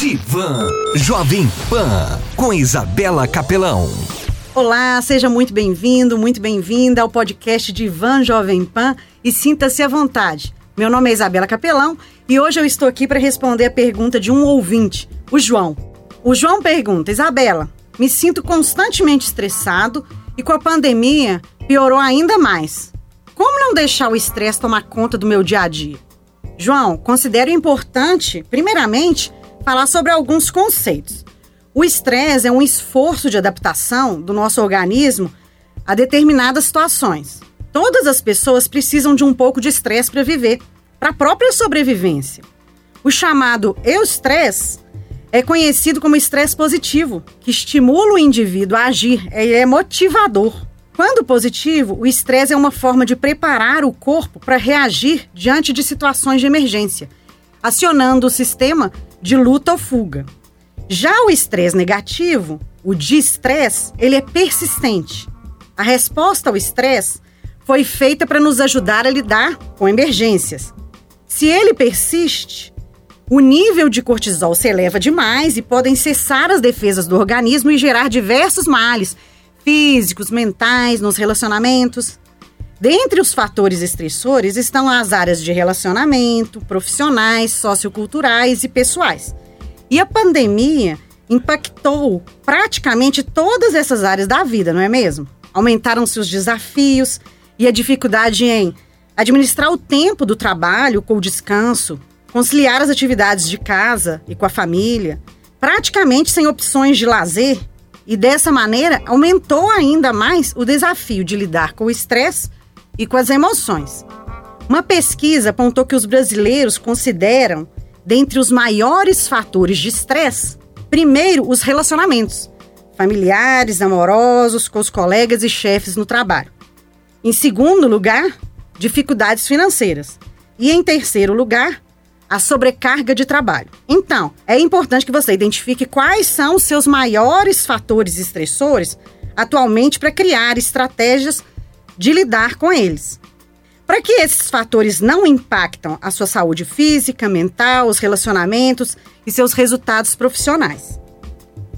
Divan Jovem Pan com Isabela Capelão. Olá, seja muito bem-vindo, muito bem-vinda ao podcast Divan Jovem Pan e sinta-se à vontade. Meu nome é Isabela Capelão e hoje eu estou aqui para responder a pergunta de um ouvinte, o João. O João pergunta: Isabela, me sinto constantemente estressado e com a pandemia piorou ainda mais. Como não deixar o estresse tomar conta do meu dia a dia? João, considero importante, primeiramente, falar sobre alguns conceitos. O estresse é um esforço de adaptação do nosso organismo a determinadas situações. Todas as pessoas precisam de um pouco de estresse para viver, para a própria sobrevivência. O chamado eustresse é conhecido como estresse positivo, que estimula o indivíduo a agir, ele é motivador. Quando positivo, o estresse é uma forma de preparar o corpo para reagir diante de situações de emergência, acionando o sistema de luta ou fuga. Já o estresse negativo, o de-estresse, ele é persistente. A resposta ao estresse foi feita para nos ajudar a lidar com emergências. Se ele persiste, o nível de cortisol se eleva demais e podem cessar as defesas do organismo e gerar diversos males físicos, mentais, nos relacionamentos. Dentre os fatores estressores estão as áreas de relacionamento, profissionais, socioculturais e pessoais. E a pandemia impactou praticamente todas essas áreas da vida, não é mesmo? Aumentaram-se os desafios e a dificuldade em administrar o tempo do trabalho com o descanso, conciliar as atividades de casa e com a família, praticamente sem opções de lazer, e dessa maneira aumentou ainda mais o desafio de lidar com o estresse e com as emoções. Uma pesquisa apontou que os brasileiros consideram, dentre os maiores fatores de estresse, primeiro os relacionamentos familiares, amorosos, com os colegas e chefes no trabalho. Em segundo lugar, dificuldades financeiras. E em terceiro lugar, a sobrecarga de trabalho. Então, é importante que você identifique quais são os seus maiores fatores estressores atualmente para criar estratégias de lidar com eles. Para que esses fatores não impactam a sua saúde física, mental, os relacionamentos e seus resultados profissionais.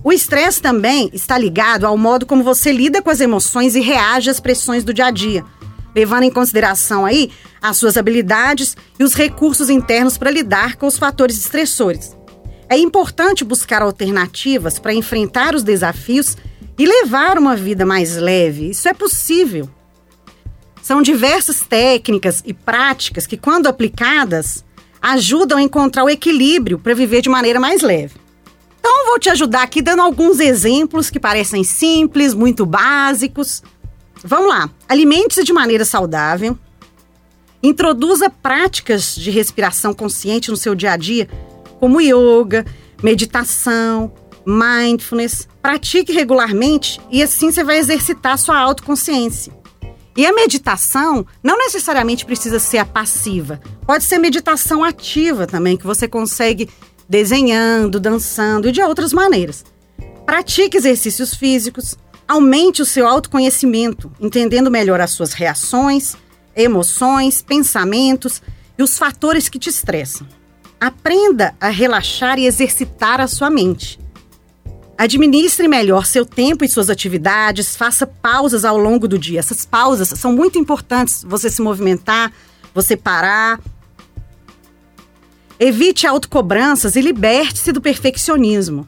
O estresse também está ligado ao modo como você lida com as emoções e reage às pressões do dia a dia, levando em consideração aí as suas habilidades e os recursos internos para lidar com os fatores estressores. É importante buscar alternativas para enfrentar os desafios e levar uma vida mais leve. Isso é possível. São diversas técnicas e práticas que, quando aplicadas, ajudam a encontrar o equilíbrio para viver de maneira mais leve. Então, vou te ajudar aqui dando alguns exemplos que parecem simples, muito básicos. Vamos lá. Alimente-se de maneira saudável. Introduza práticas de respiração consciente no seu dia a dia, como yoga, meditação, mindfulness. Pratique regularmente e assim você vai exercitar sua autoconsciência. E a meditação não necessariamente precisa ser a passiva. Pode ser meditação ativa também, que você consegue desenhando, dançando e de outras maneiras. Pratique exercícios físicos, aumente o seu autoconhecimento, entendendo melhor as suas reações, emoções, pensamentos e os fatores que te estressam. Aprenda a relaxar e exercitar a sua mente. Administre melhor seu tempo e suas atividades, faça pausas ao longo do dia. Essas pausas são muito importantes, você se movimentar, você parar. Evite autocobranças e liberte-se do perfeccionismo.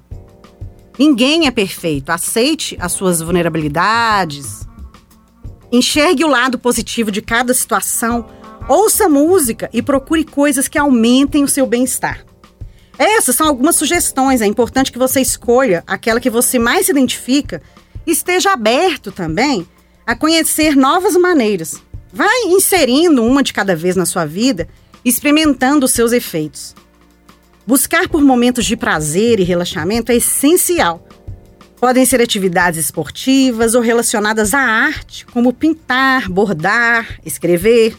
Ninguém é perfeito, aceite as suas vulnerabilidades. Enxergue o lado positivo de cada situação, ouça música e procure coisas que aumentem o seu bem-estar. Essas são algumas sugestões. É importante que você escolha aquela que você mais se identifica e esteja aberto também a conhecer novas maneiras. Vai inserindo uma de cada vez na sua vida, experimentando os seus efeitos. Buscar por momentos de prazer e relaxamento é essencial. Podem ser atividades esportivas ou relacionadas à arte, como pintar, bordar, escrever,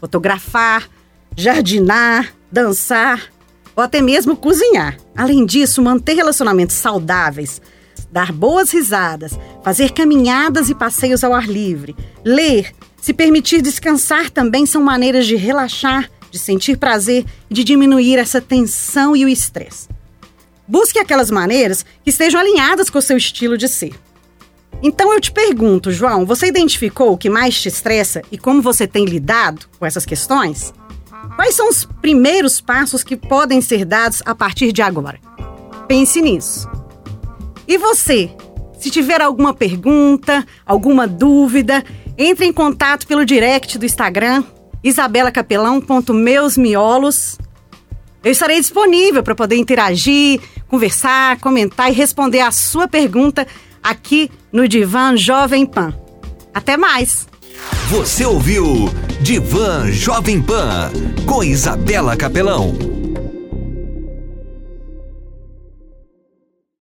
fotografar, jardinar, dançar, ou até mesmo cozinhar. Além disso, manter relacionamentos saudáveis, dar boas risadas, fazer caminhadas e passeios ao ar livre, ler, se permitir descansar também são maneiras de relaxar, de sentir prazer e de diminuir essa tensão e o estresse. Busque aquelas maneiras que estejam alinhadas com o seu estilo de ser. Então eu te pergunto, João, você identificou o que mais te estressa e como você tem lidado com essas questões? Quais são os primeiros passos que podem ser dados a partir de agora? Pense nisso. E você? Se tiver alguma pergunta, alguma dúvida, entre em contato pelo direct do Instagram isabelacapelão.meusmiolos. Eu estarei disponível para poder interagir, conversar, comentar e responder a sua pergunta aqui no Divan Jovem Pan. Até mais! Você ouviu Divan Jovem Pan com Isabela Capelão.